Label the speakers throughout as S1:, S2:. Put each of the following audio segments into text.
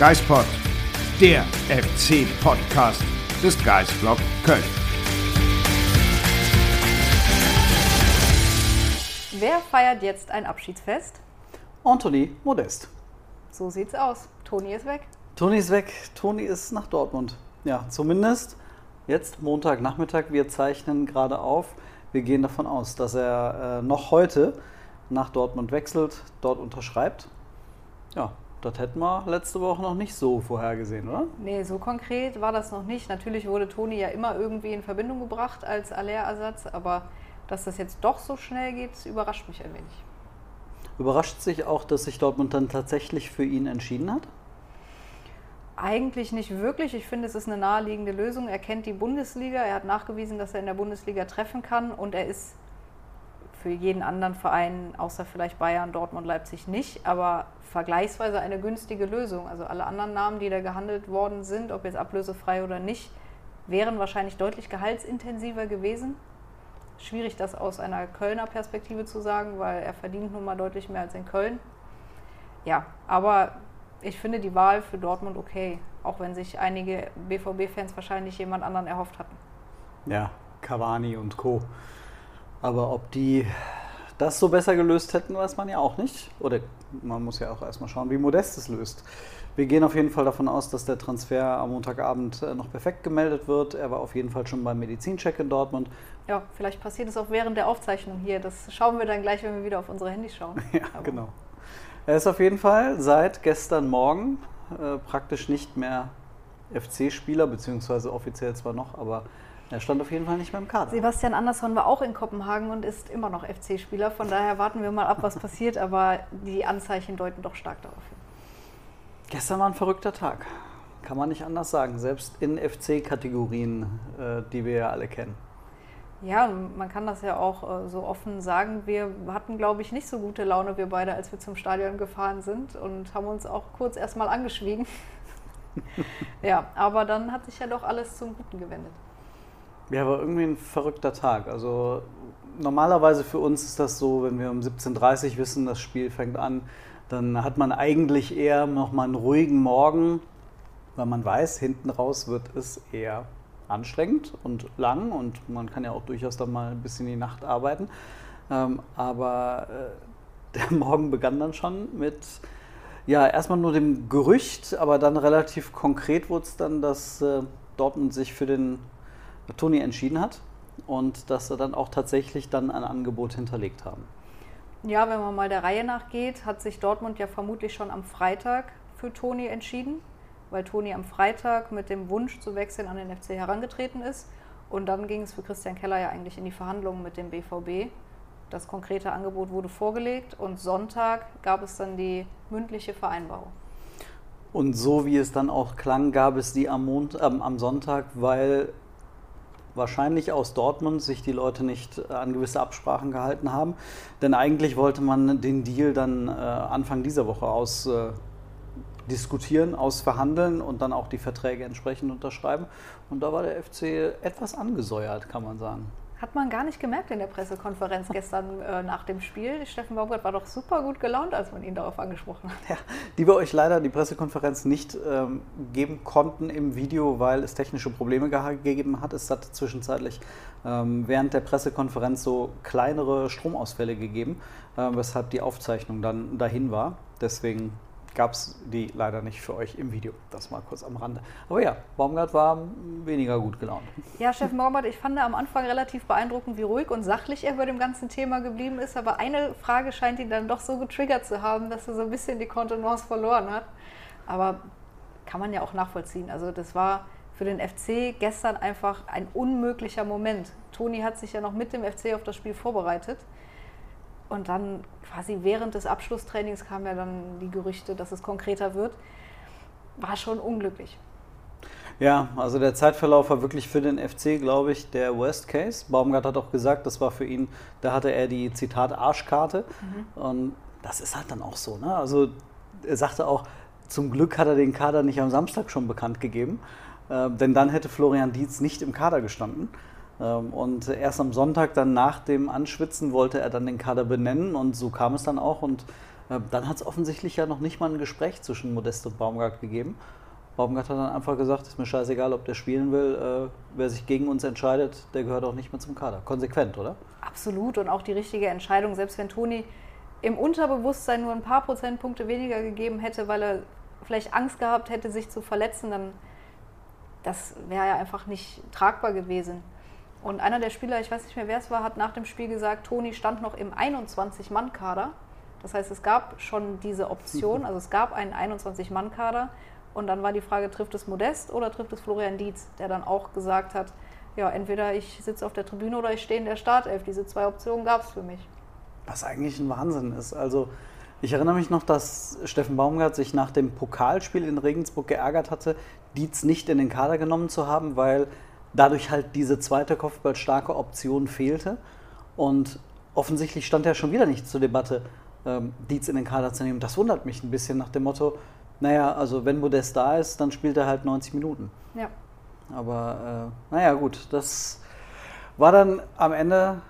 S1: Geispod, der FC-Podcast des Geisblog Köln.
S2: Wer feiert jetzt ein Abschiedsfest?
S3: Anthony Modest.
S2: So sieht's aus. Toni ist weg.
S3: Toni ist weg. Toni ist nach Dortmund. Ja, zumindest jetzt Montagnachmittag. Wir zeichnen gerade auf. Wir gehen davon aus, dass er äh, noch heute nach Dortmund wechselt, dort unterschreibt. Ja, das hätten wir letzte Woche noch nicht so vorhergesehen, oder?
S2: Nee, so konkret war das noch nicht. Natürlich wurde Toni ja immer irgendwie in Verbindung gebracht als Aller-Ersatz, aber dass das jetzt doch so schnell geht, überrascht mich ein wenig.
S3: Überrascht sich auch, dass sich Dortmund dann tatsächlich für ihn entschieden hat?
S2: Eigentlich nicht wirklich. Ich finde, es ist eine naheliegende Lösung. Er kennt die Bundesliga, er hat nachgewiesen, dass er in der Bundesliga treffen kann und er ist für jeden anderen Verein, außer vielleicht Bayern, Dortmund, Leipzig nicht, aber vergleichsweise eine günstige Lösung. Also alle anderen Namen, die da gehandelt worden sind, ob jetzt ablösefrei oder nicht, wären wahrscheinlich deutlich gehaltsintensiver gewesen. Schwierig, das aus einer Kölner Perspektive zu sagen, weil er verdient nun mal deutlich mehr als in Köln. Ja, aber ich finde die Wahl für Dortmund okay, auch wenn sich einige BVB-Fans wahrscheinlich jemand anderen erhofft hatten.
S3: Ja, Cavani und Co. Aber ob die das so besser gelöst hätten, weiß man ja auch nicht. Oder man muss ja auch erstmal schauen, wie Modest es löst. Wir gehen auf jeden Fall davon aus, dass der Transfer am Montagabend äh, noch perfekt gemeldet wird. Er war auf jeden Fall schon beim Medizincheck in Dortmund.
S2: Ja, vielleicht passiert es auch während der Aufzeichnung hier. Das schauen wir dann gleich, wenn wir wieder auf unsere Handys schauen.
S3: Ja, Aber genau. Er ist auf jeden Fall seit gestern Morgen äh, praktisch nicht mehr FC-Spieler, beziehungsweise offiziell zwar noch, aber er stand auf jeden Fall nicht mehr im Kader.
S2: Sebastian Andersson war auch in Kopenhagen und ist immer noch FC-Spieler. Von daher warten wir mal ab, was passiert. Aber die Anzeichen deuten doch stark darauf hin.
S3: Gestern war ein verrückter Tag. Kann man nicht anders sagen. Selbst in FC-Kategorien, äh, die wir ja alle kennen.
S2: Ja, man kann das ja auch äh, so offen sagen. Wir hatten, glaube ich, nicht so gute Laune, wir beide, als wir zum Stadion gefahren sind und haben uns auch kurz erstmal angeschwiegen. ja, aber dann hat sich ja doch alles zum Guten gewendet.
S3: Ja, war irgendwie ein verrückter Tag. Also normalerweise für uns ist das so, wenn wir um 17.30 Uhr wissen, das Spiel fängt an, dann hat man eigentlich eher nochmal einen ruhigen Morgen, weil man weiß, hinten raus wird es eher anstrengend und lang und man kann ja auch durchaus dann mal ein bisschen die Nacht arbeiten. Ähm, aber äh, der Morgen begann dann schon mit, ja, erstmal nur dem Gerücht, aber dann relativ konkret wurde es dann, dass äh, Dortmund sich für den Toni entschieden hat und dass er dann auch tatsächlich dann ein Angebot hinterlegt haben.
S2: Ja, wenn man mal der Reihe nach geht, hat sich Dortmund ja vermutlich schon am Freitag für Toni entschieden, weil Toni am Freitag mit dem Wunsch zu wechseln an den FC herangetreten ist. Und dann ging es für Christian Keller ja eigentlich in die Verhandlungen mit dem BVB. Das konkrete Angebot wurde vorgelegt und Sonntag gab es dann die mündliche Vereinbarung.
S3: Und so wie es dann auch klang, gab es die am, Mond, äh, am Sonntag, weil wahrscheinlich aus Dortmund sich die Leute nicht äh, an gewisse Absprachen gehalten haben. Denn eigentlich wollte man den Deal dann äh, Anfang dieser Woche aus äh, diskutieren, ausverhandeln und dann auch die Verträge entsprechend unterschreiben. Und da war der FC etwas angesäuert, kann man sagen.
S2: Hat man gar nicht gemerkt in der Pressekonferenz gestern äh, nach dem Spiel. Steffen Baumgart war doch super gut gelaunt, als man ihn darauf angesprochen hat.
S3: Ja, die wir euch leider die Pressekonferenz nicht ähm, geben konnten im Video, weil es technische Probleme gegeben hat. Es hat zwischenzeitlich ähm, während der Pressekonferenz so kleinere Stromausfälle gegeben, äh, weshalb die Aufzeichnung dann dahin war. Deswegen gab es die leider nicht für euch im Video. Das mal kurz am Rande. Aber ja, Baumgart war weniger gut gelaunt.
S2: Ja, Chef Baumgart, ich fand am Anfang relativ beeindruckend, wie ruhig und sachlich er bei dem ganzen Thema geblieben ist. Aber eine Frage scheint ihn dann doch so getriggert zu haben, dass er so ein bisschen die Kontenance verloren hat. Aber kann man ja auch nachvollziehen. Also das war für den FC gestern einfach ein unmöglicher Moment. Toni hat sich ja noch mit dem FC auf das Spiel vorbereitet. Und dann quasi während des Abschlusstrainings kamen ja dann die Gerüchte, dass es konkreter wird. War schon unglücklich.
S3: Ja, also der Zeitverlauf war wirklich für den FC, glaube ich, der Worst Case. Baumgart hat auch gesagt, das war für ihn, da hatte er die Zitat Arschkarte. Mhm. Und das ist halt dann auch so. Ne? Also er sagte auch, zum Glück hat er den Kader nicht am Samstag schon bekannt gegeben, äh, denn dann hätte Florian Dietz nicht im Kader gestanden. Ähm, und erst am Sonntag, dann nach dem Anschwitzen, wollte er dann den Kader benennen und so kam es dann auch. Und äh, dann hat es offensichtlich ja noch nicht mal ein Gespräch zwischen Modest und Baumgart gegeben. Baumgart hat dann einfach gesagt, ist mir scheißegal, ob der spielen will. Äh, wer sich gegen uns entscheidet, der gehört auch nicht mehr zum Kader. Konsequent, oder?
S2: Absolut und auch die richtige Entscheidung. Selbst wenn Toni im Unterbewusstsein nur ein paar Prozentpunkte weniger gegeben hätte, weil er vielleicht Angst gehabt hätte, sich zu verletzen, dann das wäre ja einfach nicht tragbar gewesen. Und einer der Spieler, ich weiß nicht mehr wer es war, hat nach dem Spiel gesagt, Toni stand noch im 21-Mann-Kader. Das heißt, es gab schon diese Option, also es gab einen 21-Mann-Kader und dann war die Frage, trifft es Modest oder trifft es Florian Dietz, der dann auch gesagt hat, ja, entweder ich sitze auf der Tribüne oder ich stehe in der Startelf. Diese zwei Optionen gab es für mich.
S3: Was eigentlich ein Wahnsinn ist. Also ich erinnere mich noch, dass Steffen Baumgart sich nach dem Pokalspiel in Regensburg geärgert hatte, Dietz nicht in den Kader genommen zu haben, weil dadurch halt diese zweite kopfballstarke Option fehlte. Und offensichtlich stand ja schon wieder nicht zur Debatte, ähm, Dietz in den Kader zu nehmen. Das wundert mich ein bisschen nach dem Motto, naja, also wenn Modest da ist, dann spielt er halt 90 Minuten.
S2: Ja.
S3: Aber äh, naja, gut, das war dann am Ende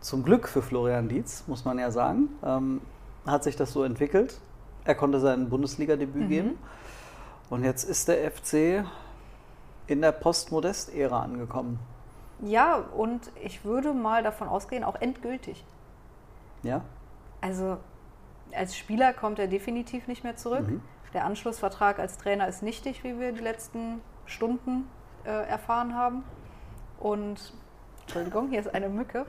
S3: zum Glück für Florian Dietz, muss man ja sagen. Ähm, hat sich das so entwickelt. Er konnte sein Bundesliga-Debüt mhm. geben. Und jetzt ist der FC in der Post-Modest-Ära angekommen.
S2: Ja, und ich würde mal davon ausgehen, auch endgültig.
S3: Ja?
S2: Also als Spieler kommt er definitiv nicht mehr zurück. Mhm. Der Anschlussvertrag als Trainer ist nichtig, wie wir die letzten Stunden äh, erfahren haben. Und, Entschuldigung, hier ist eine Mücke.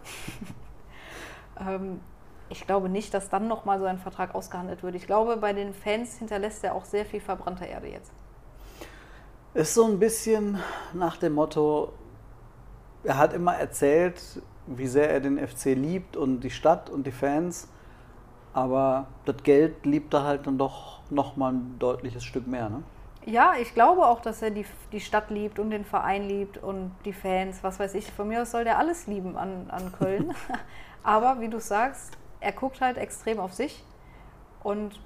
S2: ähm, ich glaube nicht, dass dann nochmal so ein Vertrag ausgehandelt wird. Ich glaube, bei den Fans hinterlässt er auch sehr viel verbrannte Erde jetzt.
S3: Ist so ein bisschen nach dem Motto, er hat immer erzählt, wie sehr er den FC liebt und die Stadt und die Fans. Aber das Geld liebt er halt dann doch nochmal ein deutliches Stück mehr, ne?
S2: Ja, ich glaube auch, dass er die, die Stadt liebt und den Verein liebt und die Fans, was weiß ich. Von mir aus soll der alles lieben an, an Köln. Aber wie du sagst, er guckt halt extrem auf sich und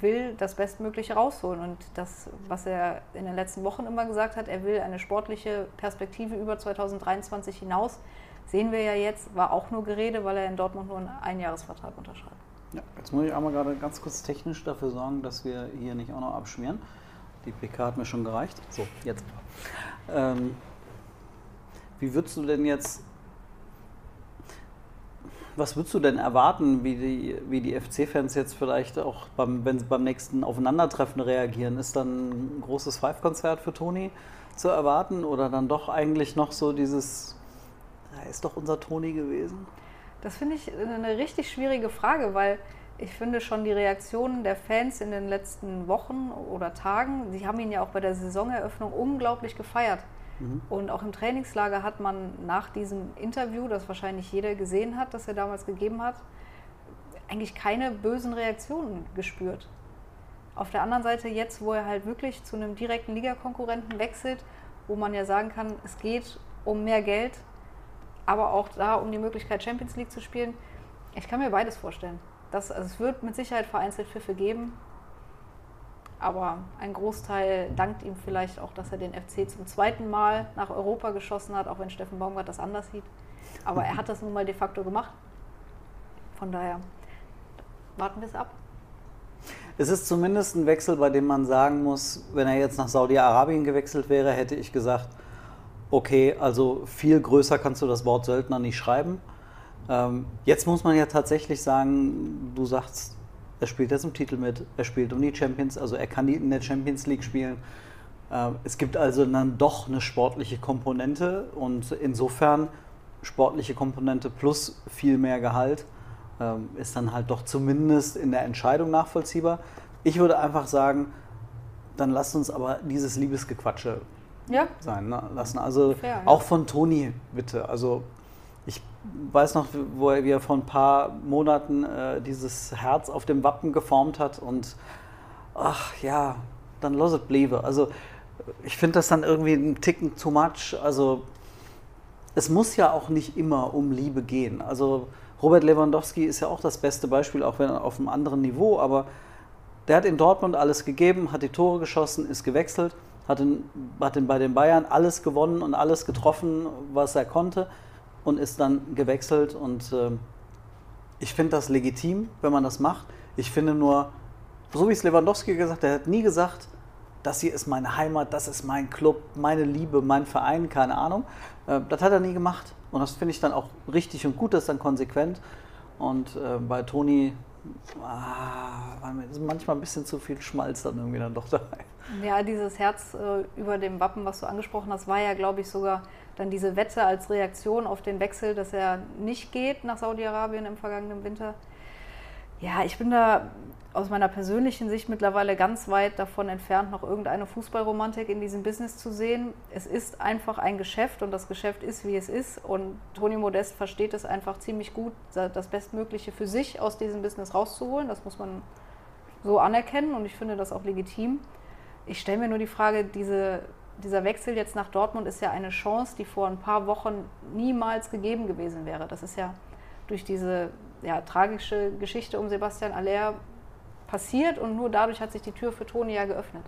S2: will das Bestmögliche rausholen. Und das, was er in den letzten Wochen immer gesagt hat, er will eine sportliche Perspektive über 2023 hinaus, sehen wir ja jetzt, war auch nur Gerede, weil er in Dortmund nur einen Einjahresvertrag unterschreibt.
S3: Ja, jetzt muss ich einmal gerade ganz kurz technisch dafür sorgen, dass wir hier nicht auch noch abschmieren. Die PK hat mir schon gereicht. So, jetzt. Ähm, wie würdest du denn jetzt, was würdest du denn erwarten, wie die, wie die FC-Fans jetzt vielleicht auch, beim, wenn sie beim nächsten Aufeinandertreffen reagieren? Ist dann ein großes Five-Konzert für Toni zu erwarten oder dann doch eigentlich noch so dieses, er ist doch unser Toni gewesen?
S2: Das finde ich eine richtig schwierige Frage, weil ich finde schon die Reaktionen der Fans in den letzten Wochen oder Tagen, sie haben ihn ja auch bei der Saisoneröffnung unglaublich gefeiert. Mhm. Und auch im Trainingslager hat man nach diesem Interview, das wahrscheinlich jeder gesehen hat, das er damals gegeben hat, eigentlich keine bösen Reaktionen gespürt. Auf der anderen Seite jetzt, wo er halt wirklich zu einem direkten Ligakonkurrenten wechselt, wo man ja sagen kann, es geht um mehr Geld, aber auch da um die Möglichkeit, Champions League zu spielen. Ich kann mir beides vorstellen. Das, also es wird mit Sicherheit vereinzelt Pfiffe geben, aber ein Großteil dankt ihm vielleicht auch, dass er den FC zum zweiten Mal nach Europa geschossen hat, auch wenn Steffen Baumgart das anders sieht. Aber er hat das nun mal de facto gemacht. Von daher warten wir es ab.
S3: Es ist zumindest ein Wechsel, bei dem man sagen muss, wenn er jetzt nach Saudi-Arabien gewechselt wäre, hätte ich gesagt, okay, also viel größer kannst du das Wort Söldner nicht schreiben. Ähm, jetzt muss man ja tatsächlich sagen, du sagst, er spielt jetzt im Titel mit, er spielt um die Champions, also er kann in der Champions League spielen. Ähm, es gibt also dann doch eine sportliche Komponente und insofern sportliche Komponente plus viel mehr Gehalt ähm, ist dann halt doch zumindest in der Entscheidung nachvollziehbar. Ich würde einfach sagen, dann lasst uns aber dieses Liebesgequatsche
S2: ja.
S3: sein ne, lassen. Also
S2: Fair, ja.
S3: auch von Toni, bitte. Also ich weiß noch, wo er, wie er vor ein paar Monaten äh, dieses Herz auf dem Wappen geformt hat und ach ja, dann los it bliebe. Also ich finde das dann irgendwie ein Ticken too much. Also es muss ja auch nicht immer um Liebe gehen. Also Robert Lewandowski ist ja auch das beste Beispiel, auch wenn auf einem anderen Niveau, aber der hat in Dortmund alles gegeben, hat die Tore geschossen, ist gewechselt, hat, in, hat in, bei den Bayern alles gewonnen und alles getroffen, was er konnte und ist dann gewechselt. Und äh, ich finde das legitim, wenn man das macht. Ich finde nur, so wie es Lewandowski gesagt hat, er hat nie gesagt, das hier ist meine Heimat, das ist mein Club, meine Liebe, mein Verein, keine Ahnung. Äh, das hat er nie gemacht. Und das finde ich dann auch richtig und gut, das ist dann konsequent. Und äh, bei Toni ah, ist manchmal ein bisschen zu viel Schmalz dann irgendwie dann doch dabei.
S2: Ja, dieses Herz äh, über dem Wappen, was du angesprochen hast, war ja, glaube ich, sogar dann diese Wette als Reaktion auf den Wechsel, dass er nicht geht nach Saudi-Arabien im vergangenen Winter. Ja, ich bin da aus meiner persönlichen Sicht mittlerweile ganz weit davon entfernt, noch irgendeine Fußballromantik in diesem Business zu sehen. Es ist einfach ein Geschäft und das Geschäft ist, wie es ist. Und Toni Modest versteht es einfach ziemlich gut, das Bestmögliche für sich aus diesem Business rauszuholen. Das muss man so anerkennen und ich finde das auch legitim. Ich stelle mir nur die Frage, diese, dieser Wechsel jetzt nach Dortmund ist ja eine Chance, die vor ein paar Wochen niemals gegeben gewesen wäre. Das ist ja durch diese ja, tragische Geschichte um Sebastian Aller passiert und nur dadurch hat sich die Tür für Toni ja geöffnet.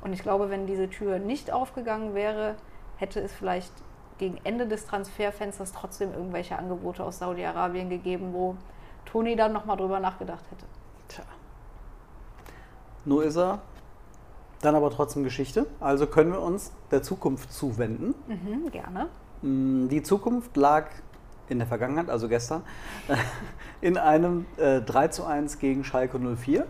S2: Und ich glaube, wenn diese Tür nicht aufgegangen wäre, hätte es vielleicht gegen Ende des Transferfensters trotzdem irgendwelche Angebote aus Saudi-Arabien gegeben, wo Toni dann nochmal drüber nachgedacht hätte.
S3: Tja. Nur ist er dann aber trotzdem Geschichte. Also können wir uns der Zukunft zuwenden.
S2: Mhm, gerne.
S3: Mm, Die Zukunft lag in der Vergangenheit, also gestern, in einem äh, 3 zu 1 gegen Schalke 04.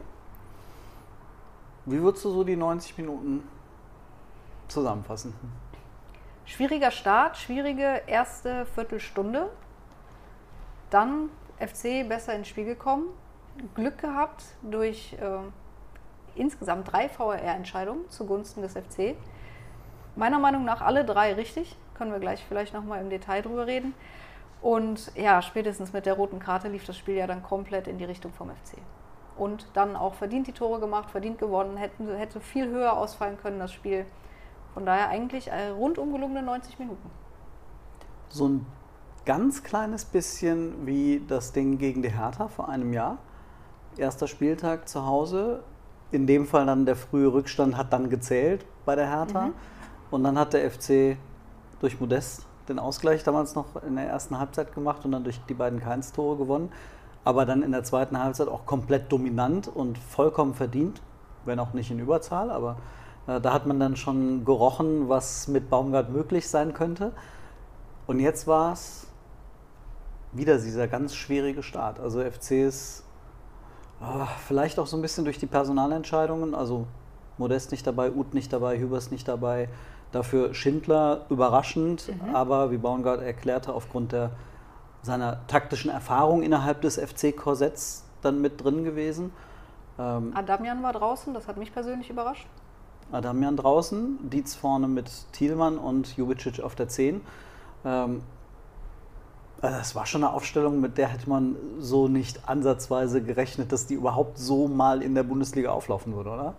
S3: Wie würdest du so die 90 Minuten zusammenfassen?
S2: Schwieriger Start, schwierige erste Viertelstunde. Dann FC besser ins Spiel gekommen. Glück gehabt durch äh, insgesamt drei VAR-Entscheidungen zugunsten des FC. Meiner Meinung nach alle drei richtig. Können wir gleich vielleicht nochmal im Detail drüber reden. Und ja, spätestens mit der roten Karte lief das Spiel ja dann komplett in die Richtung vom FC. Und dann auch verdient die Tore gemacht, verdient gewonnen, hätten, hätte viel höher ausfallen können, das Spiel. Von daher eigentlich äh, rundum gelungene 90 Minuten.
S3: So ein ganz kleines bisschen wie das Ding gegen die Hertha vor einem Jahr. Erster Spieltag zu Hause. In dem Fall dann der frühe Rückstand hat dann gezählt bei der Hertha. Und dann hat der FC durch Modest den Ausgleich damals noch in der ersten Halbzeit gemacht und dann durch die beiden Keins-Tore gewonnen. Aber dann in der zweiten Halbzeit auch komplett dominant und vollkommen verdient, wenn auch nicht in Überzahl. Aber äh, da hat man dann schon gerochen, was mit Baumgart möglich sein könnte. Und jetzt war es wieder dieser ganz schwierige Start. Also FC ist vielleicht auch so ein bisschen durch die Personalentscheidungen, also Modest nicht dabei, Uth nicht dabei, Hübers nicht dabei. Dafür Schindler überraschend, aber wie Baumgart erklärte, aufgrund der, seiner taktischen Erfahrung innerhalb des FC-Korsetts dann mit drin gewesen. Ähm,
S2: Adamian war draußen, das hat mich persönlich überrascht.
S3: Adamian draußen, Dietz vorne mit Thielmann und Jubicic auf der 10. Ähm, das war schon eine Aufstellung, mit der hätte man so nicht ansatzweise gerechnet, dass die überhaupt so mal in der Bundesliga auflaufen würde, oder?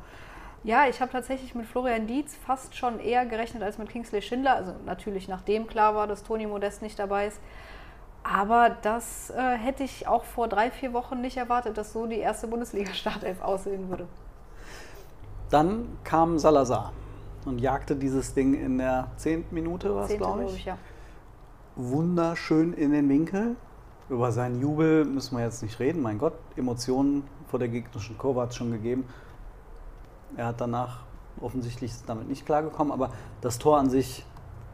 S2: Ja, ich habe tatsächlich mit Florian Dietz fast schon eher gerechnet als mit Kingsley Schindler. Also natürlich nachdem klar war, dass Toni Modest nicht dabei ist. Aber das äh, hätte ich auch vor drei, vier Wochen nicht erwartet, dass so die erste Bundesliga-Startelf aussehen würde.
S3: Dann kam Salazar und jagte dieses Ding in der zehnten Minute, was glaube ich.
S2: ich, ja.
S3: Wunderschön in den Winkel. Über seinen Jubel müssen wir jetzt nicht reden. Mein Gott, Emotionen vor der gegnerischen Kurve hat es schon gegeben. Er hat danach offensichtlich damit nicht klargekommen, aber das Tor an sich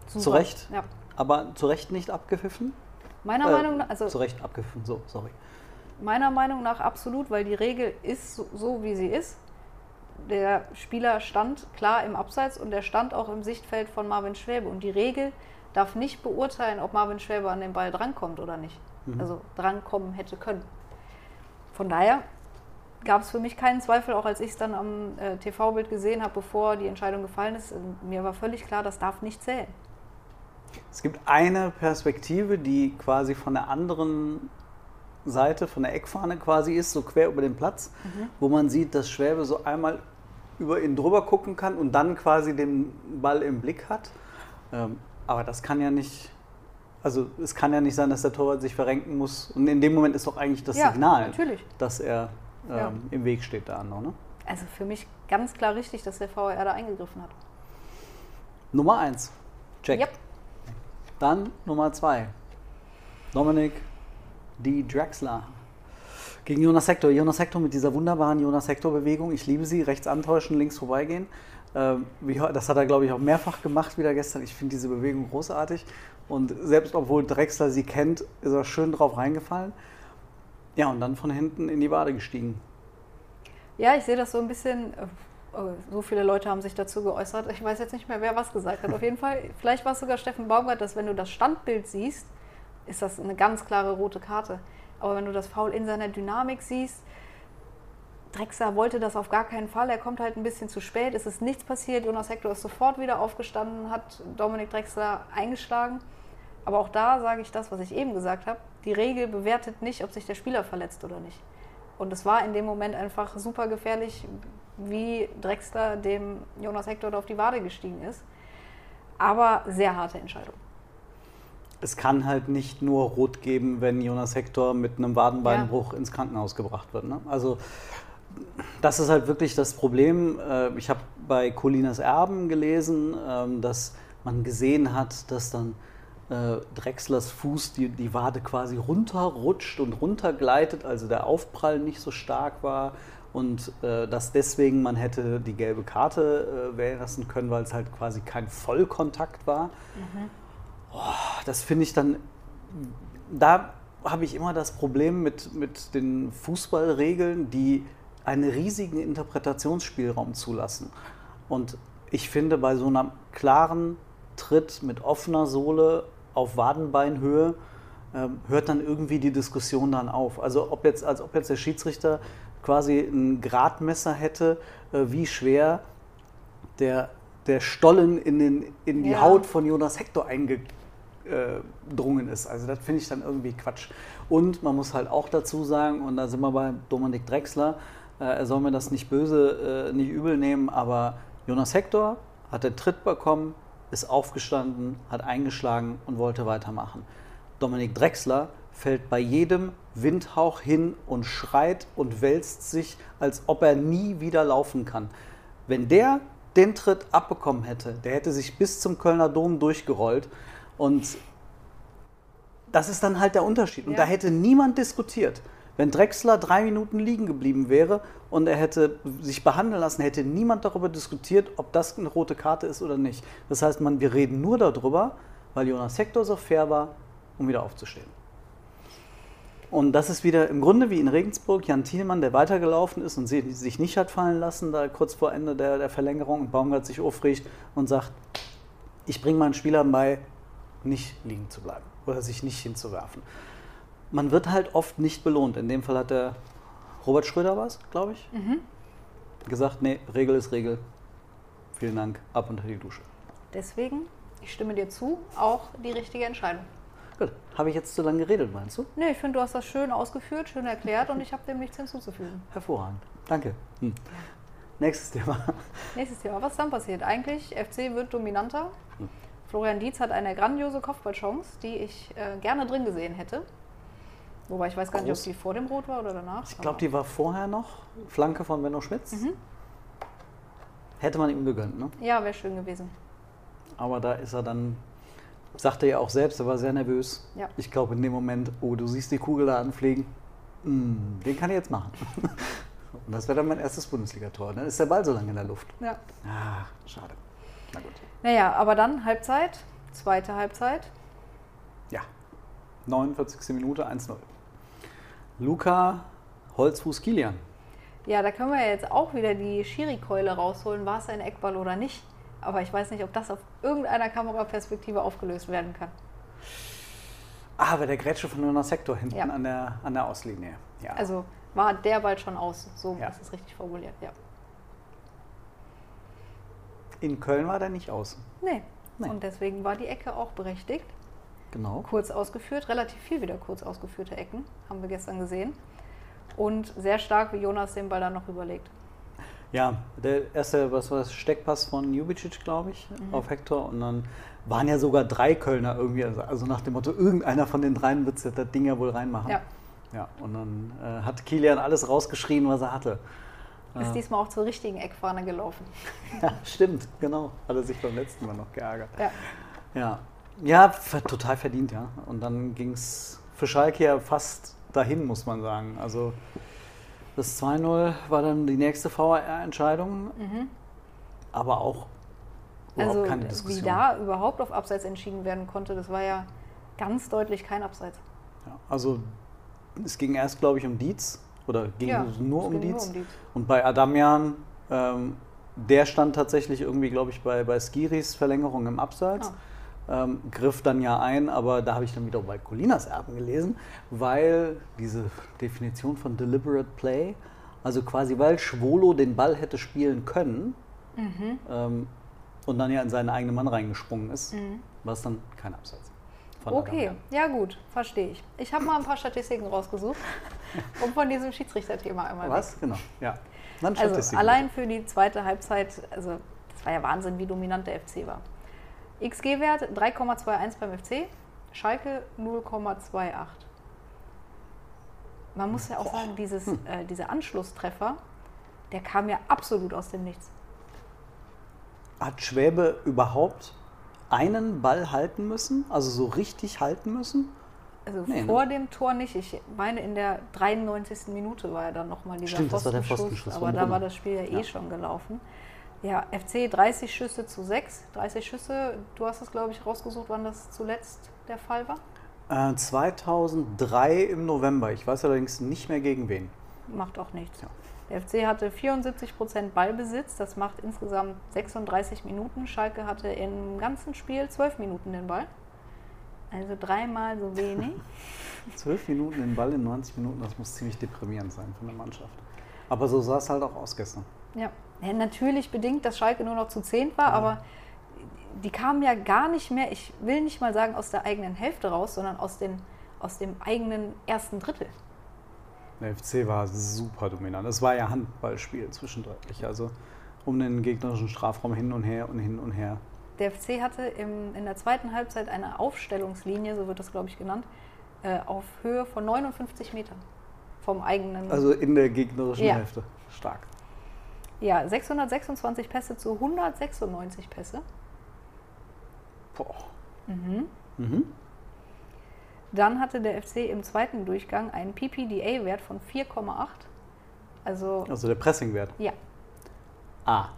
S2: Super.
S3: zu Recht,
S2: Ja.
S3: aber zu Recht nicht abgepfiffen.
S2: Meiner,
S3: Äh,
S2: Meinung nach, also
S3: zu Recht abgepfiffen, so, sorry.
S2: meiner Meinung nach absolut, weil die Regel ist so, so, wie sie ist. Der Spieler stand klar im Abseits und der stand auch im Sichtfeld von Marvin Schwäbe. Und die Regel darf nicht beurteilen, ob Marvin Schwäbe an den Ball drankommt oder nicht. Also drankommen hätte können. Von daher gab es für mich keinen Zweifel, auch als ich es dann am äh, TV-Bild gesehen habe, bevor die Entscheidung gefallen ist. Mir war völlig klar, das darf nicht zählen.
S3: Es gibt eine Perspektive, die quasi von der anderen Seite, von der Eckfahne quasi ist, so quer über den Platz, mhm. wo man sieht, dass Schwäbe so einmal über ihn drüber gucken kann und dann quasi den Ball im Blick hat. Ähm, aber das kann ja nicht, also es kann ja nicht sein, dass der Torwart sich verrenken muss. Und in dem Moment ist doch eigentlich das
S2: ja,
S3: Signal,
S2: natürlich.
S3: dass er ähm, ja. im Weg steht da noch. Ne?
S2: Also für mich ganz klar richtig, dass der VR da eingegriffen hat.
S3: Nummer eins. Check.
S2: Yep.
S3: Dann Nummer zwei. Dominik die Drexler gegen Jonas Hector. Jonas Hector mit dieser wunderbaren Jonas Hector-Bewegung. Ich liebe sie. Rechts antäuschen, links vorbeigehen. Ähm, das hat er, glaube ich, auch mehrfach gemacht wieder gestern. Ich finde diese Bewegung großartig. Und selbst obwohl Drexler sie kennt, ist er schön drauf reingefallen. Ja, und dann von hinten in die Wade gestiegen.
S2: Ja, ich sehe das so ein bisschen. Äh, oh, so viele Leute haben sich dazu geäußert. Ich weiß jetzt nicht mehr, wer was gesagt hat. Auf jeden Fall, vielleicht war es sogar Steffen Baumgart, dass wenn du das Standbild siehst, ist das eine ganz klare rote Karte. Aber wenn du das Foul in seiner Dynamik siehst, Drexler wollte das auf gar keinen Fall. Er kommt halt ein bisschen zu spät. Es ist nichts passiert. Jonas Hector ist sofort wieder aufgestanden, hat Dominik Drexler eingeschlagen. Aber auch da sage ich das, was ich eben gesagt habe. Die Regel bewertet nicht, ob sich der Spieler verletzt oder nicht. Und es war in dem Moment einfach super gefährlich, wie Drexler dem Jonas Hector auf die Wade gestiegen ist. Aber sehr harte Entscheidung
S3: es kann halt nicht nur rot geben, wenn Jonas Hector mit einem Wadenbeinbruch ja. ins Krankenhaus gebracht wird. Ne? Also das ist halt wirklich das Problem. Äh, ich habe bei Colinas Erben gelesen, ähm, dass man gesehen hat, dass dann äh, Drechslers Fuß die, die Wade quasi runterrutscht und runtergleitet, also der Aufprall nicht so stark war und äh, dass deswegen man hätte die gelbe Karte wählen lassen können, weil es halt quasi kein Vollkontakt war. Mhm. Oh, das finde ich dann, da habe ich immer das Problem mit, mit den Fußballregeln, die einen riesigen Interpretationsspielraum zulassen. Und ich finde, bei so einem klaren Tritt mit offener Sohle auf Wadenbeinhöhe äh, hört dann irgendwie die Diskussion dann auf. Also ob jetzt, als ob jetzt der Schiedsrichter quasi ein Gradmesser hätte, äh, wie schwer der, der Stollen in, den, in die ja. Haut von Jonas Hector einge, gedrungen ist. Also das finde ich dann irgendwie Quatsch. Und man muss halt auch dazu sagen, und da sind wir bei Dominik Drexler, er soll mir das nicht böse, äh, nicht übel nehmen, aber Jonas Hector hat den Tritt bekommen, ist aufgestanden, hat eingeschlagen und wollte weitermachen. Dominik Drexler fällt bei jedem Windhauch hin und schreit und wälzt sich, als ob er nie wieder laufen kann. Wenn der den Tritt abbekommen hätte, der hätte sich bis zum Kölner Dom durchgerollt und das ist dann halt der Unterschied. Und ja. da hätte niemand diskutiert. Wenn Drexler drei Minuten liegen geblieben wäre und er hätte sich behandeln lassen, hätte niemand darüber diskutiert, ob das eine rote Karte ist oder nicht. Das heißt, man, wir reden nur darüber, weil Jonas Hector so fair war, um wieder aufzustehen. Und das ist wieder im Grunde wie in Regensburg, Jan Thielmann, der weitergelaufen ist und sich nicht hat fallen lassen, da kurz vor Ende der, der Verlängerung und Baumgart sich aufregt und sagt, ich bringe meinen Spielern bei, nicht liegen zu bleiben oder sich nicht hinzuwerfen. Man wird halt oft nicht belohnt. In dem Fall hat der Robert Schröder was, glaube ich, mhm. gesagt, nee, Regel ist Regel. Vielen Dank, ab unter die Dusche.
S2: Deswegen, ich stimme dir zu, auch die richtige Entscheidung.
S3: Gut, habe ich jetzt zu lange geredet, meinst du?
S2: Nee, ich finde, du hast das schön ausgeführt, schön erklärt und ich habe dem nichts hinzuzufügen.
S3: Hervorragend, danke. Hm. Nächstes Thema.
S2: Nächstes Thema. Was dann passiert? Eigentlich, FC wird dominanter. Hm. Florian Dietz hat eine grandiose Kopfballchance, die ich äh, gerne drin gesehen hätte. Wobei ich weiß gar Groß. nicht, ob die vor dem Rot war oder danach.
S3: Ich glaube, die war vorher noch. Flanke von Benno Schmitz. Mhm. Hätte man ihm gegönnt, ne?
S2: Ja, wäre schön gewesen.
S3: Aber da ist er dann, sagte er ja auch selbst, er war sehr nervös.
S2: Ja.
S3: Ich glaube in dem Moment, oh, du siehst die Kugel da anfliegen, mm, den kann ich jetzt machen. Und das wäre dann mein erstes Bundesligator. Dann ist der Ball so lange in der Luft.
S2: Ja.
S3: Ah, schade. Na gut.
S2: Naja, aber dann Halbzeit, zweite Halbzeit.
S3: Ja, 49. Minute 1-0. Luca Holzfuß Kilian.
S2: Ja, da können wir jetzt auch wieder die Schiri-Keule rausholen, war es ein Eckball oder nicht. Aber ich weiß nicht, ob das auf irgendeiner Kameraperspektive aufgelöst werden kann.
S3: Ah, bei der Grätsche von Jonas Sektor hinten ja. an, der, an der Auslinie. Ja.
S2: Also war der Ball schon aus. So
S3: Ja.
S2: ist es richtig formuliert, ja.
S3: In Köln war der nicht außen.
S2: Nee.
S3: Nee.
S2: Und deswegen war die Ecke auch berechtigt.
S3: Genau.
S2: Kurz ausgeführt, relativ viel wieder kurz ausgeführte Ecken, haben wir gestern gesehen. Und sehr stark, wie Jonas den Ball dann noch überlegt.
S3: Ja, der erste, was war das, Steckpass von Jubicic, glaube ich, auf Hector. Und dann waren ja sogar drei Kölner irgendwie, also, nach dem Motto, irgendeiner von den dreien wird das Ding ja wohl reinmachen.
S2: Ja.
S3: Ja, und dann äh, hat Kilian alles rausgeschrien, was er hatte.
S2: Ist diesmal auch zur richtigen Eckfahne gelaufen.
S3: Ja, stimmt, genau. Hat er sich beim letzten Mal noch geärgert.
S2: Ja.
S3: Ja, ja total verdient, ja. Und dann ging es für Schalke ja fast dahin, muss man sagen. Also das 2-0 war dann die nächste VAR-Entscheidung, aber auch überhaupt
S2: Also
S3: keine
S2: wie
S3: Diskussion.
S2: da überhaupt auf Abseits entschieden werden konnte, das war ja ganz deutlich kein Abseits.
S3: Ja, also es ging erst, glaube ich, um Dietz oder ging
S2: Ja,
S3: es nur um
S2: ging nur
S3: Dietz.
S2: um Dietz.
S3: Und bei Adamian, ähm, der stand tatsächlich irgendwie, glaube ich, bei, bei Skiris Verlängerung im Abseits. Ähm, griff dann ja ein, aber da habe ich dann wieder bei Colinas Erben gelesen, weil diese Definition von deliberate play, also quasi weil Schwolo den Ball hätte spielen können
S2: Mhm.
S3: ähm, und dann ja in seinen eigenen Mann reingesprungen ist, war es dann kein Abseits. von
S2: Okay, ja gut, verstehe ich. Ich habe mal ein paar Statistiken rausgesucht, um von diesem Schiedsrichterthema einmal weg.
S3: Was? Genau, ja. Dann
S2: Also allein für die zweite Halbzeit, also das war ja Wahnsinn, wie dominant der FC war. XG-Wert 3,21 beim FC, Schalke 0,28. Man muss ja auch sagen, dieses,
S3: Hm.
S2: äh, dieser Anschlusstreffer, der kam ja absolut aus dem Nichts.
S3: Hat Schwäbe überhaupt einen Ball halten müssen? Also so richtig halten müssen?
S2: Also
S3: Nee, ne?
S2: vor dem Tor nicht. Ich meine, in der 93. Minute war ja dann nochmal dieser
S3: Stimmt, das war der
S2: Pfostenschuss.
S3: Pfostenschuss
S2: Aber da war das Spiel ja eh
S3: Ja.
S2: schon gelaufen. Ja, FC 30 Schüsse zu 6. 30 Schüsse, du hast es, glaube ich, rausgesucht, wann das zuletzt der Fall war.
S3: Äh, 2003 im November. Ich weiß allerdings nicht mehr gegen wen.
S2: Macht auch nichts.
S3: Ja.
S2: Der FC hatte 74% Ballbesitz, das macht insgesamt 36 Minuten. Schalke hatte im ganzen Spiel 12 Minuten den Ball. Also dreimal so wenig.
S3: Zwölf Minuten den Ball in 90 Minuten, das muss ziemlich deprimierend sein für eine Mannschaft. Aber so sah es halt auch aus gestern.
S2: Ja. Natürlich bedingt, dass Schalke nur noch zu zehnt war, aber die kamen ja gar nicht mehr, ich will nicht mal sagen aus der eigenen Hälfte raus, sondern aus, den, aus dem eigenen ersten Drittel.
S3: Der FC war super dominant. Es war ja Handballspiel zwischendurch. Also um den gegnerischen Strafraum hin und her und hin und her.
S2: Der FC hatte im, in der zweiten Halbzeit eine Aufstellungslinie, so wird das glaube ich genannt, äh, auf Höhe von 59 Metern vom eigenen.
S3: Also in der gegnerischen
S2: Ja.
S3: Hälfte. Stark.
S2: Ja, 626 Pässe zu 196 Pässe.
S3: Boah.
S2: Mhm.
S3: Mhm.
S2: Dann hatte der FC im zweiten Durchgang einen PPDA-Wert von 4,8. Also
S3: Also der Pressingwert.
S2: ja,
S3: Ah.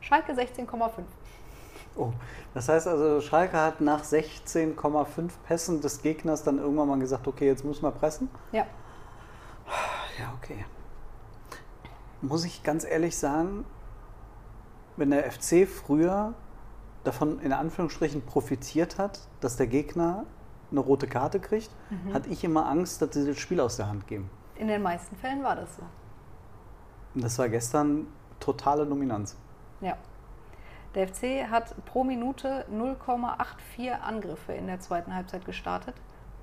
S2: Schalke 16,5.
S3: Oh. Das heißt also, Schalke hat nach 16,5 Pässen des Gegners dann irgendwann mal gesagt, okay, jetzt müssen wir pressen.
S2: Ja,
S3: Ja, okay. Muss ich ganz ehrlich sagen, wenn der FC früher davon in Anführungsstrichen profitiert hat, dass der Gegner eine rote Karte kriegt, hatte ich immer Angst, dass sie das Spiel aus der Hand geben.
S2: in den meisten Fällen war das so.
S3: Und das war gestern totale Dominanz.
S2: Ja. Der FC hat pro Minute 0,84 Angriffe in der zweiten Halbzeit gestartet.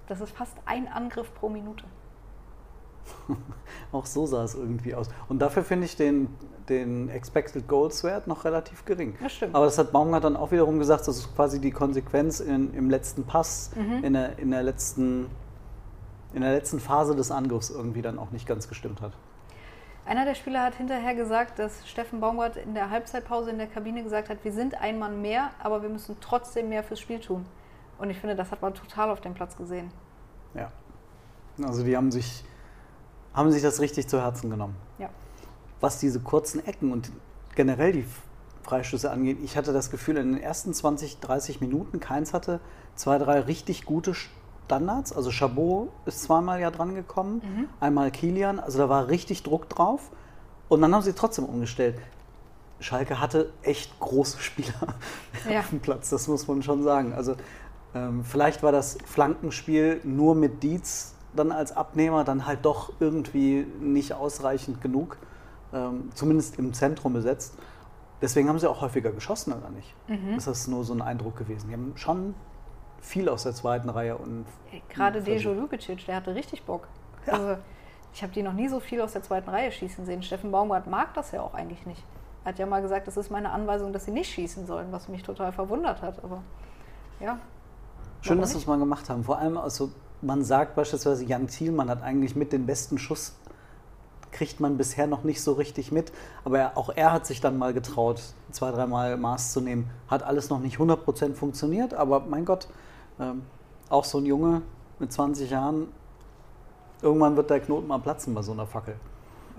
S2: Das ist fast ein Angriff pro Minute.
S3: Auch so sah es irgendwie aus. Und dafür finde ich den, den Expected Goals Wert noch relativ gering.
S2: Das stimmt.
S3: Aber das hat Baumgart dann auch wiederum gesagt, das ist quasi die Konsequenz in, im letzten Pass,
S2: Mhm.
S3: in, der, in, der letzten, in der letzten Phase des Angriffs irgendwie dann auch nicht ganz gestimmt hat.
S2: Einer der Spieler hat hinterher gesagt, dass Steffen Baumgart in der Halbzeitpause in der Kabine gesagt hat, wir sind ein Mann mehr, aber wir müssen trotzdem mehr fürs Spiel tun. Und ich finde, das hat man total auf dem Platz gesehen.
S3: Ja. Also die haben sich, haben sich das richtig zu Herzen genommen.
S2: Ja.
S3: was diese kurzen Ecken und generell die Freischüsse angeht, ich hatte das Gefühl, in den ersten 20, 30 Minuten, keins hatte zwei, drei richtig gute Standards. Also Chabot ist zweimal ja dran gekommen,
S2: Mhm.
S3: einmal Kilian, also da war richtig Druck drauf. Und dann haben sie trotzdem umgestellt. Schalke hatte echt große Spieler
S2: Ja.
S3: auf dem Platz, das muss man schon sagen. Also ähm, vielleicht war das Flankenspiel nur mit Dietz dann als Abnehmer dann halt doch irgendwie nicht ausreichend genug, ähm, zumindest im Zentrum besetzt. Deswegen haben sie auch häufiger geschossen, oder nicht?
S2: Mhm.
S3: Ist das nur so ein Eindruck gewesen? Die haben schon viel aus der zweiten Reihe und
S2: Gerade. Dejo Lukicic, der hatte richtig Bock.
S3: Ja.
S2: Also, ich habe die noch nie so viel aus der zweiten Reihe schießen sehen. Steffen Baumgart mag das ja auch eigentlich nicht. Er hat ja mal gesagt, das ist meine Anweisung, dass sie nicht schießen sollen, was mich total verwundert hat. Aber ja.
S3: Schön, dass wir es mal gemacht haben. Vor allem, also man sagt beispielsweise, Jan Thielmann hat eigentlich mit den besten Schuss, kriegt man bisher noch nicht so richtig mit. Aber er, auch er hat sich dann mal getraut, zwei, dreimal Maß zu nehmen. Hat alles noch nicht 100% funktioniert, aber mein Gott, ähm, auch so ein Junge mit 20 Jahren, irgendwann wird der Knoten mal platzen bei so einer Fackel.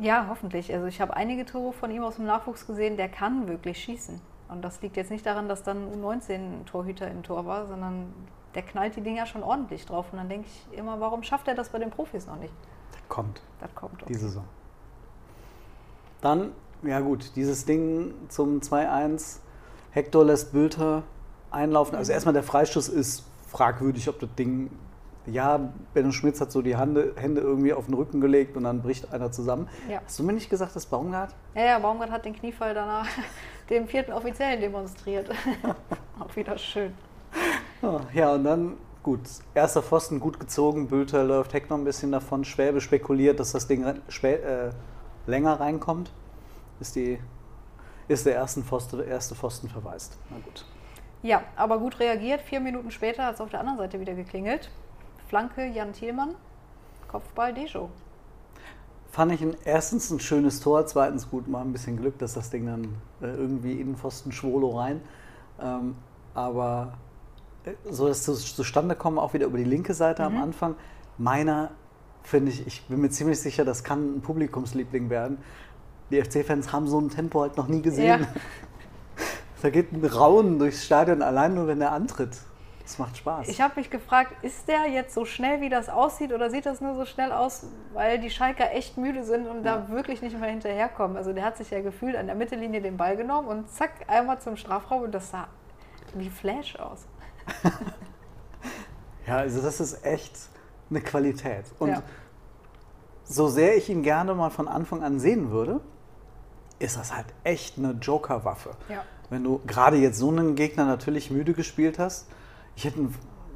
S2: Ja, hoffentlich. Also ich habe einige Tore von ihm aus dem Nachwuchs gesehen, der kann wirklich schießen. Und das liegt jetzt nicht daran, dass dann ein U19-Torhüter im Tor war, sondern der knallt die Dinger schon ordentlich drauf. Und dann denke ich immer, warum schafft er das bei den Profis noch nicht?
S3: Kommt.
S2: Das kommt doch.
S3: die Saison. Dann, ja gut, dieses Ding zum 2-1. Hector lässt Bülter einlaufen. Also erstmal der Freistoß ist fragwürdig, ob das Ding. Ja, Benno Schmitz hat so die Hände, Hände irgendwie auf den Rücken gelegt und dann bricht einer zusammen.
S2: Ja.
S3: Hast du mir nicht gesagt, dass Baumgart?
S2: Ja, ja, Baumgart hat den Kniefall danach dem vierten Offiziellen demonstriert. Auch wieder schön.
S3: Ah, Ja, und dann, gut, erster Pfosten gut gezogen, Bülter läuft Heck noch ein bisschen davon. Schwäbe spekuliert, dass das Ding äh, länger reinkommt. Ist, die, ist der ersten Pfosten, erste Pfosten verwaist. Na gut.
S2: Ja, aber gut reagiert. Vier Minuten später hat es auf der anderen Seite wieder geklingelt. Flanke Jan Thielmann, Kopfball Dejo.
S3: Fand ich ein, erstens ein schönes Tor, zweitens gut, mal ein bisschen Glück, dass das Ding dann äh, irgendwie Innenpfosten Schwolo rein. Ähm, aber so dass das zustande kommen, auch wieder über die linke Seite am Anfang. Meiner, finde ich, ich bin mir ziemlich sicher, das kann ein Publikumsliebling werden. Die FC-Fans haben so ein Tempo halt noch nie gesehen.
S2: Ja.
S3: Da geht ein Raunen durchs Stadion allein nur, wenn er antritt. Das macht Spaß.
S2: Ich habe mich gefragt, ist der jetzt so schnell, wie das aussieht, oder sieht das nur so schnell aus, weil die Schalker echt müde sind und da wirklich nicht mehr hinterherkommen? Also der hat sich ja gefühlt an der Mittellinie den Ball genommen und zack, einmal zum Strafraum und das sah wie Flash aus.
S3: Ja, also das ist echt eine Qualität. Und
S2: Ja.
S3: so sehr ich ihn gerne mal von Anfang an sehen würde, ist das halt echt eine Joker-Waffe.
S2: Ja.
S3: Wenn du gerade jetzt so einen Gegner natürlich müde gespielt hast, ich hätte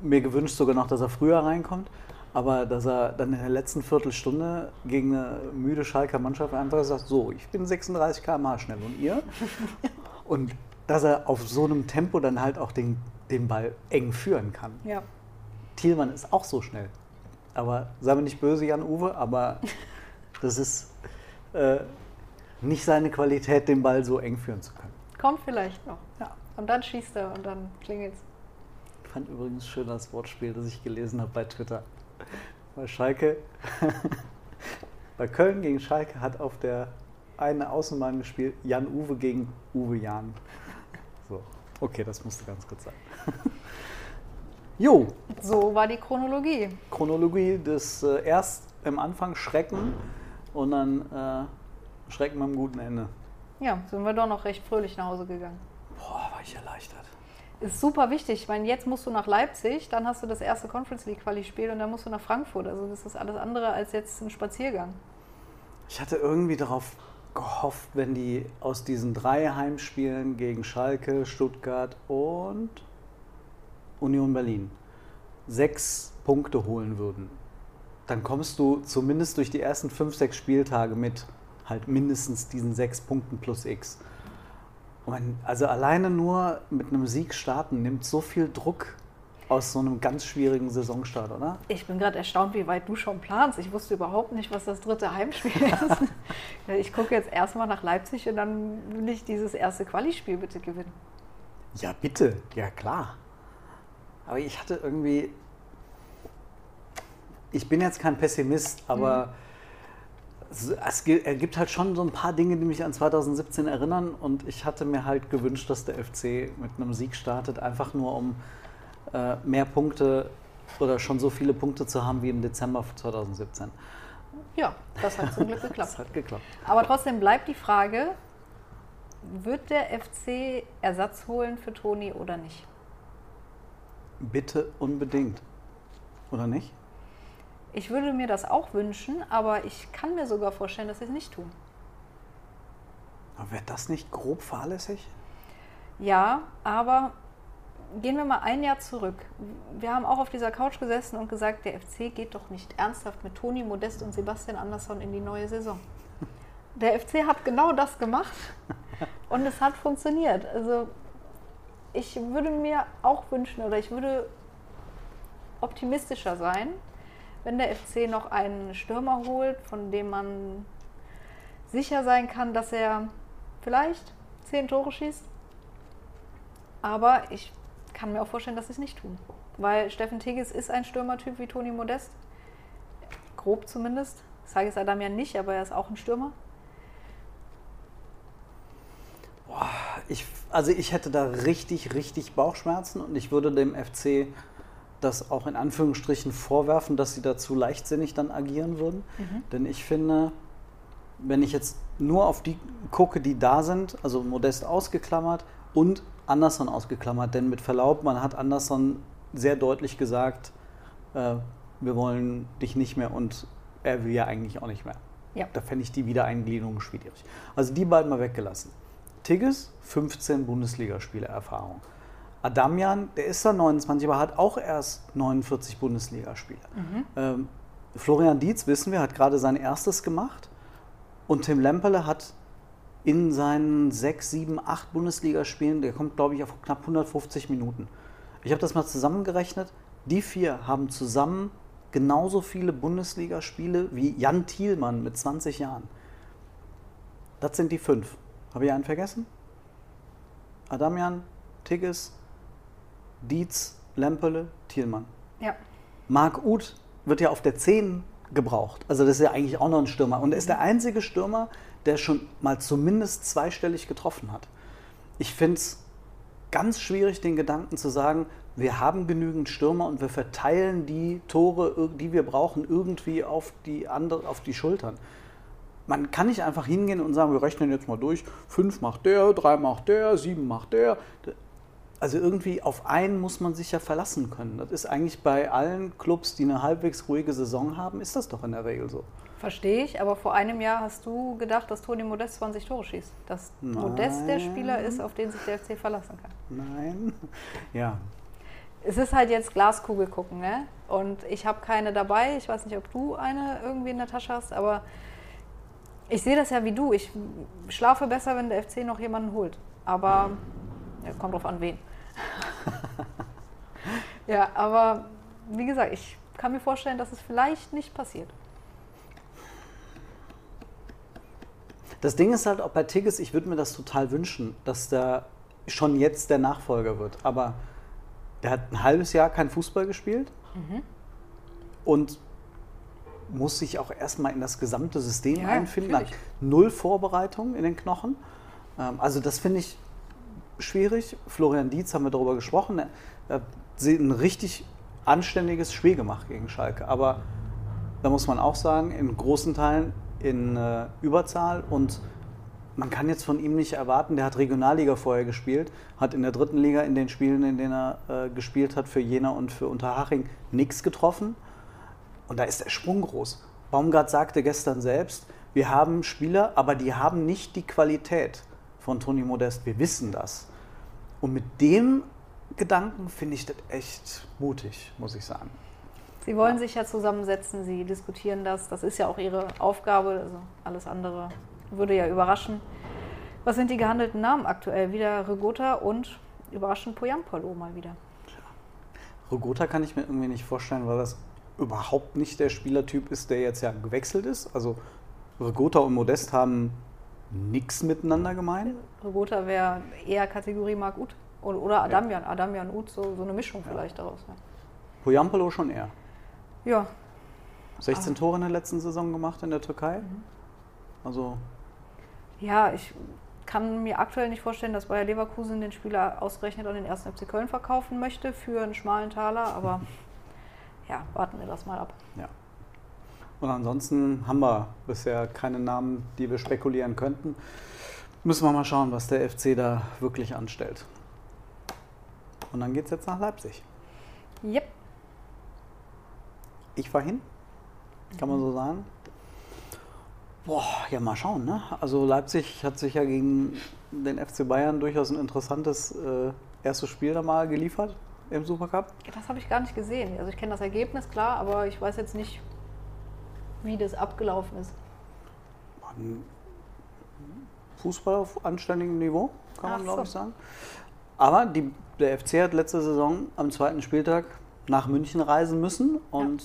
S3: mir gewünscht sogar noch, dass er früher reinkommt, aber dass er dann in der letzten Viertelstunde gegen eine müde Schalker Mannschaft einfach sagt, so, ich bin 36 km/h schnell und ihr? und dass er auf so einem Tempo dann halt auch den, den Ball eng führen kann.
S2: Ja.
S3: Thielmann ist auch so schnell. Aber sei mir nicht böse, Jan-Uwe, aber das ist äh, nicht seine Qualität, den Ball so eng führen zu können.
S2: Kommt vielleicht noch.
S3: Ja.
S2: Und dann schießt er und dann klingelt's.
S3: Ich fand übrigens schön das Wortspiel, das ich gelesen habe bei Twitter. Bei Schalke, bei Köln gegen Schalke hat auf der einen Außenbahn gespielt Jan-Uwe gegen Uwe Jan. So, okay, das musste ganz kurz sein. Jo,
S2: So war die Chronologie.
S3: Chronologie des äh, erst im Anfang Schrecken und dann äh, Schrecken am guten Ende.
S2: Ja, sind wir doch noch recht fröhlich nach Hause gegangen.
S3: Boah, war ich erleichtert.
S2: Ist super wichtig. Ich meine, jetzt musst du nach Leipzig, dann hast du das erste Conference League Quali-Spiel und dann musst du nach Frankfurt. Also das ist alles andere als jetzt ein Spaziergang.
S3: Ich hatte irgendwie darauf gehofft, wenn die aus diesen drei Heimspielen gegen Schalke, Stuttgart und Union Berlin sechs Punkte holen würden, dann kommst du zumindest durch die ersten fünf, sechs Spieltage mit halt mindestens diesen sechs Punkten plus X. Und also alleine nur mit einem Sieg starten nimmt so viel Druck aus so einem ganz schwierigen Saisonstart, oder?
S2: Ich bin gerade erstaunt, wie weit du schon planst. Ich wusste überhaupt nicht, was das dritte Heimspiel ist. ich gucke jetzt erstmal nach Leipzig und dann will ich dieses erste Quali-Spiel bitte gewinnen.
S3: Ja, bitte. Ja, klar. Aber ich hatte irgendwie. Ich bin jetzt kein Pessimist, aber es, es gi- gibt halt schon so ein paar Dinge, die mich an 2017 erinnern. Und ich hatte mir halt gewünscht, dass der FC mit einem Sieg startet, einfach nur um äh, mehr Punkte oder schon so viele Punkte zu haben wie im Dezember 2017.
S2: Ja, das hat zum Glück geklappt.
S3: Das hat geklappt.
S2: Aber trotzdem bleibt die Frage, wird der FC Ersatz holen für Toni oder nicht?
S3: Bitte unbedingt. Oder nicht?
S2: Ich würde mir das auch wünschen, aber ich kann mir sogar vorstellen, dass sie es nicht tun.
S3: Wäre das nicht grob fahrlässig?
S2: Ja, aber gehen wir mal ein Jahr zurück. Wir haben auch auf dieser Couch gesessen und gesagt, der FC geht doch nicht ernsthaft mit Toni Modest und Sebastian Andersson in die neue Saison. Der FC hat genau das gemacht und es hat funktioniert. Also ich würde mir auch wünschen oder ich würde optimistischer sein, wenn der FC noch einen Stürmer holt, von dem man sicher sein kann, dass er vielleicht zehn Tore schießt. Aber ich kann mir auch vorstellen, dass sie es nicht tun. Weil Steffen Tigges ist ein Stürmertyp wie Toni Modest. Grob zumindest. Das sage ich Adam ja nicht, aber er ist auch ein Stürmer.
S3: Boah, ich, also ich hätte da richtig, richtig Bauchschmerzen und ich würde dem FC das auch in Anführungsstrichen vorwerfen, dass sie dazu leichtsinnig dann agieren würden. Mhm. Denn ich finde, wenn ich jetzt nur auf die gucke, die da sind, also Modest ausgeklammert und Anderson ausgeklammert, denn mit Verlaub, man hat Anderson sehr deutlich gesagt, äh, wir wollen dich nicht mehr und er will ja eigentlich auch nicht mehr. Ja. Da fände ich die Wiedereingliederung schwierig. Also die beiden mal weggelassen. Tigges, 15 Bundesligaspiele Erfahrung. Adamian, der ist dann 29, aber hat auch erst 49 Bundesligaspiele. Mhm. Ähm, Florian Dietz, wissen wir, hat gerade sein erstes gemacht. Und Tim Lemperle hat in seinen 6, 7, 8 Bundesligaspielen, der kommt, glaube ich, auf knapp 150 Minuten. Ich habe das mal zusammengerechnet. Die vier haben zusammen genauso viele Bundesligaspiele wie Jan Thielmann mit 20 Jahren. Das sind die fünf. Habe ich einen vergessen? Adamian, Tigges, Dietz, Lempele, Thielmann.
S2: Ja.
S3: Marc Uth wird ja auf der 10 gebraucht. Also das ist ja eigentlich auch noch ein Stürmer. Und er ist der einzige Stürmer, der schon mal zumindest zweistellig getroffen hat. Ich finde es ganz schwierig, den Gedanken zu sagen, wir haben genügend Stürmer und wir verteilen die Tore, die wir brauchen, irgendwie auf die, andere, auf die Schultern. Man kann nicht einfach hingehen und sagen, wir rechnen jetzt mal durch, fünf macht der, drei macht der, sieben macht der. Also irgendwie auf einen muss man sich ja verlassen können. Das ist eigentlich bei allen Clubs, die eine halbwegs ruhige Saison haben, ist das doch in der Regel so.
S2: Verstehe ich, aber vor einem Jahr hast du gedacht, dass Toni Modest 20 Tore schießt. Dass Nein. Modest der Spieler ist, auf den sich der FC verlassen kann.
S3: Nein. Ja.
S2: Es ist halt jetzt Glaskugel gucken, ne? Und ich habe keine dabei. Ich weiß nicht, ob du eine irgendwie in der Tasche hast, aber ich sehe das ja wie du. Ich schlafe besser, wenn der FC noch jemanden holt. Aber ja, kommt drauf an, wen. ja, aber wie gesagt, ich kann mir vorstellen, dass es vielleicht nicht passiert.
S3: Das Ding ist halt auch bei Tigges, ich würde mir das total wünschen, dass der schon jetzt der Nachfolger wird. Aber der hat ein halbes Jahr kein Fußball gespielt mhm. und muss sich auch erstmal in das gesamte System ja, einfinden. Hat null Vorbereitung in den Knochen. Ähm, also das finde ich schwierig. Florian Dietz haben wir darüber gesprochen. Er hat ein richtig anständiges Spiel gemacht gegen Schalke. Aber da muss man auch sagen, in großen Teilen in äh, Überzahl und man kann jetzt von ihm nicht erwarten, der hat Regionalliga vorher gespielt, hat in der dritten Liga in den Spielen, in denen er äh, gespielt hat, für Jena und für Unterhaching nichts getroffen. Und da ist der Sprung groß. Baumgart sagte gestern selbst, wir haben Spieler, aber die haben nicht die Qualität von Toni Modest. Wir wissen das. Und mit dem Gedanken finde ich das echt mutig, muss ich sagen.
S2: Sie wollen ja. sich ja zusammensetzen, Sie diskutieren das. Das ist ja auch Ihre Aufgabe. Also alles andere würde ja überraschen. Was sind die gehandelten Namen aktuell? Wieder Regota und überraschend Poyampolo mal wieder.
S3: Regota kann ich mir irgendwie nicht vorstellen, weil das überhaupt nicht der Spielertyp ist, der jetzt ja gewechselt ist. Also Regota und Modest haben nichts miteinander gemein.
S2: Regota wäre eher Kategorie Mark Uth oder Adamian. Ja. Adamian Uth, so, so eine Mischung ja. vielleicht daraus. Ja.
S3: Poyampolo schon eher.
S2: Ja.
S3: 16 Tore in der letzten Saison gemacht in der Türkei. Mhm. Also.
S2: Ja, ich kann mir aktuell nicht vorstellen, dass Bayer Leverkusen den Spieler ausgerechnet an den 1. FC Köln verkaufen möchte für einen schmalen Taler, aber ja, warten wir das mal ab.
S3: Ja. Und ansonsten haben wir bisher keine Namen, die wir spekulieren könnten. Müssen wir mal schauen, was der FC da wirklich anstellt. Und dann geht es jetzt nach Leipzig.
S2: Yep.
S3: Ich fahre hin. kann man so sagen. Boah, ja, mal schauen. Ne? Also Leipzig hat sich ja gegen den FC Bayern durchaus ein interessantes äh, erstes Spiel da mal geliefert im Supercup.
S2: Das habe ich gar nicht gesehen. Also ich kenne das Ergebnis, klar, aber ich weiß jetzt nicht, wie das abgelaufen ist.
S3: Fußball auf anständigem Niveau, kann man
S2: Ach
S3: glaube
S2: so.
S3: ich sagen. Aber die, der FC hat letzte Saison am zweiten Spieltag nach München reisen müssen und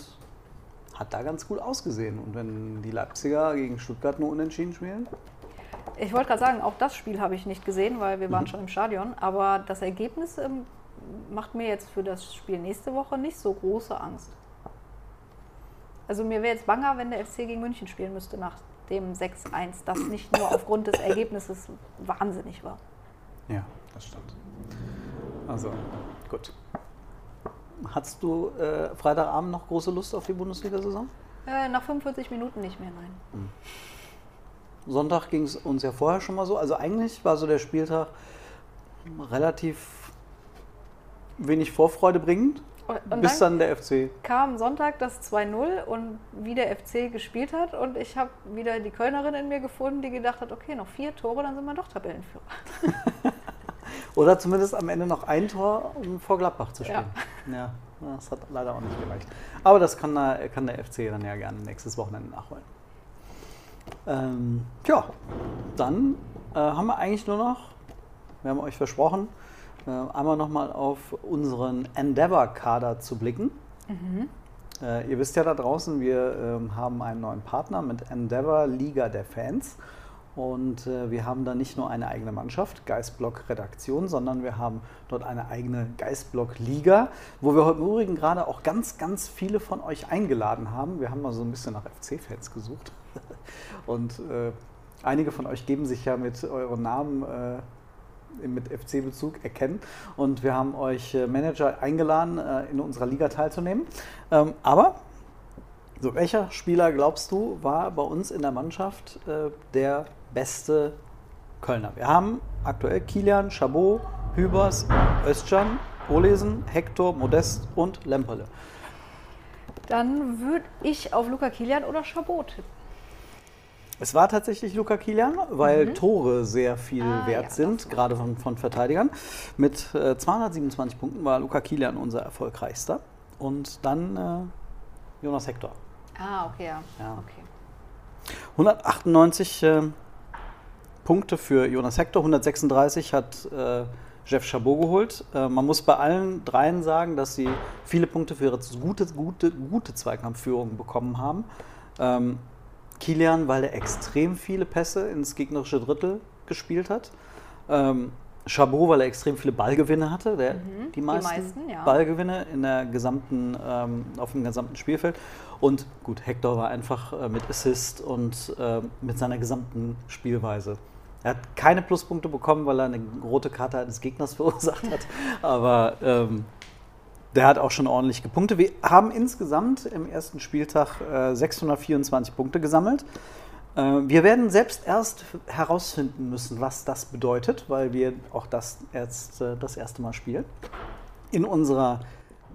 S3: hat da ganz gut ausgesehen. Und wenn die Leipziger gegen Stuttgart nur unentschieden spielen,
S2: Ich wollte gerade sagen, auch das Spiel habe ich nicht gesehen, weil wir
S3: Mhm.
S2: waren schon im Stadion. Aber das Ergebnis ähm, macht mir jetzt für das Spiel nächste Woche nicht so große Angst. Also mir wäre jetzt banger, wenn der FC gegen München spielen müsste nach dem 6-1, das nicht nur aufgrund des Ergebnisses wahnsinnig war.
S3: ja, das stimmt. Also, gut. Hattest du äh, Freitagabend noch große Lust auf die Bundesliga-Saison?
S2: Äh, nach 45 Minuten nicht mehr, nein.
S3: Sonntag ging es uns ja vorher schon mal so. Also eigentlich war so der Spieltag relativ wenig Vorfreude bringend,
S2: und
S3: bis
S2: dann
S3: dann der FC.
S2: kam Sonntag das 2-0 und wie der FC gespielt hat und ich habe wieder die Kölnerin in mir gefunden, die gedacht hat, okay, noch vier Tore, dann sind wir doch Tabellenführer.
S3: Oder zumindest am Ende noch ein Tor, um vor Gladbach zu spielen. Ja. das hat leider auch nicht gereicht. Aber das kann der, kann der FC dann ja gerne nächstes Wochenende nachholen. Ähm, ja, dann äh, haben wir eigentlich nur noch, wir haben euch versprochen, äh, einmal nochmal auf unseren Endeavour-Kader zu blicken. Äh, ihr wisst ja da draußen, wir ähm, haben einen neuen Partner mit Endeavour Liga der Fans. Und äh, wir haben da nicht nur eine eigene Mannschaft, Geistblock Redaktion, sondern wir haben dort eine eigene Geistblock Liga, wo wir heute im Übrigen gerade auch ganz, ganz viele von euch eingeladen haben. Wir haben mal so ein bisschen nach FC-Fans gesucht. Und äh, einige von euch geben sich ja mit euren Namen äh, mit FC-Bezug erkennen. Und wir haben euch äh, Manager eingeladen, äh, in unserer Liga teilzunehmen. Ähm, aber so, welcher Spieler glaubst du war bei uns in der Mannschaft äh, der beste Kölner? Wir haben aktuell Kilian, Chabot, Hübers, Özcan, Olesen, Hector, Modest und Lemperle.
S2: Dann würde ich auf Luca Kilian oder Chabot tippen.
S3: Es war tatsächlich Luca Kilian, weil Tore sehr viel
S2: Mhm. Ah,
S3: wert
S2: ja,
S3: sind, gerade von, von Verteidigern. Mit äh, 227 Punkten war Luca Kilian unser erfolgreichster. Und dann äh, Jonas Hector.
S2: Ah, okay, ja.
S3: Ja.
S2: Okay.
S3: 198 äh, Punkte für Jonas Hector, 136 hat äh, Jeff Chabot geholt. Äh, man muss bei allen dreien sagen, dass sie viele Punkte für ihre gute, gute, gute Zweikampfführung bekommen haben. Ähm, Kilian, weil er extrem viele Pässe ins gegnerische Drittel gespielt hat. Ähm, Chabot, weil er extrem viele Ballgewinne hatte, der, die meisten,
S2: meisten, ja.
S3: Ballgewinne in der gesamten, ähm, auf dem gesamten Spielfeld. Und gut, Hector war einfach äh, mit Assist und äh, mit seiner gesamten Spielweise. Er hat keine Pluspunkte bekommen, weil er eine rote Karte eines Gegners verursacht hat. Aber ähm, der hat auch schon ordentlich gepunktet. Wir haben insgesamt im ersten Spieltag äh, 624 Punkte gesammelt. Äh, wir werden selbst erst herausfinden müssen, was das bedeutet, weil wir auch das erst äh, das erste Mal spielen. In unserer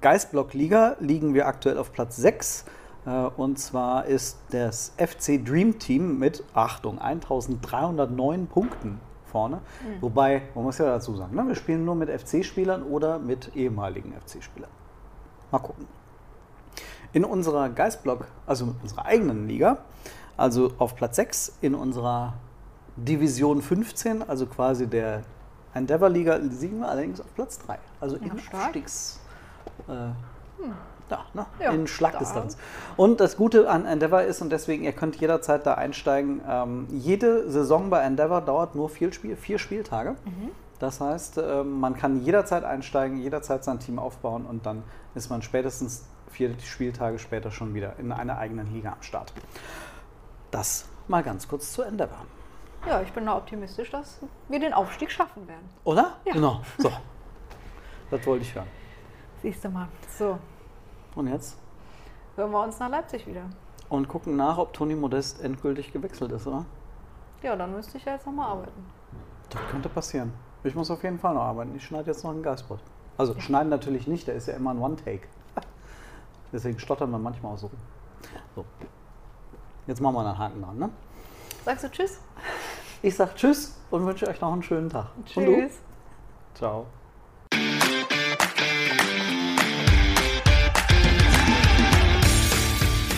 S3: Geistblock-Liga liegen wir aktuell auf Platz 6. Äh, und zwar ist das FC Dream Team mit, Achtung, 1309 Punkten vorne. Wobei, man muss ja dazu sagen, ne, wir spielen nur mit FC-Spielern oder mit ehemaligen FC-Spielern. Mal gucken. In unserer Geistblock, also in unserer eigenen Liga, also auf Platz 6 in unserer Division 15, also quasi der Endeavour-Liga, liegen wir allerdings auf Platz 3. Also
S2: Ja,
S3: im. Abstiegs... Äh, ja, ne?
S2: Ja,
S3: in Schlagdistanz. Und das Gute an Endeavour ist, und deswegen, ihr könnt jederzeit da einsteigen, ähm, jede Saison bei Endeavour dauert nur vier, Spiel, vier Spieltage. Das heißt, ähm, man kann jederzeit einsteigen, jederzeit sein Team aufbauen und dann ist man spätestens vier Spieltage später schon wieder in einer eigenen Liga am Start. Das mal ganz kurz zu Endeavour.
S2: Ja, ich bin da optimistisch, dass wir den Aufstieg schaffen werden.
S3: Oder?
S2: Ja.
S3: Genau. So. Das wollte ich hören.
S2: Siehst du mal. So,
S3: Und jetzt?
S2: hören wir uns nach Leipzig wieder.
S3: Und gucken nach, ob Toni Modest endgültig gewechselt ist, oder?
S2: Ja, dann müsste ich ja jetzt nochmal arbeiten.
S3: Das könnte passieren. Ich muss auf jeden Fall noch arbeiten. Ich schneide jetzt noch einen Geistbrot. Also schneiden natürlich nicht, der ist ja immer ein One-Take. Deswegen stottern wir manchmal auch so. rum. So. Jetzt machen wir einen Haken dran, ne?
S2: Sagst du Tschüss?
S3: Ich sag Tschüss und wünsche euch noch einen schönen Tag.
S2: Tschüss.
S3: Ciao.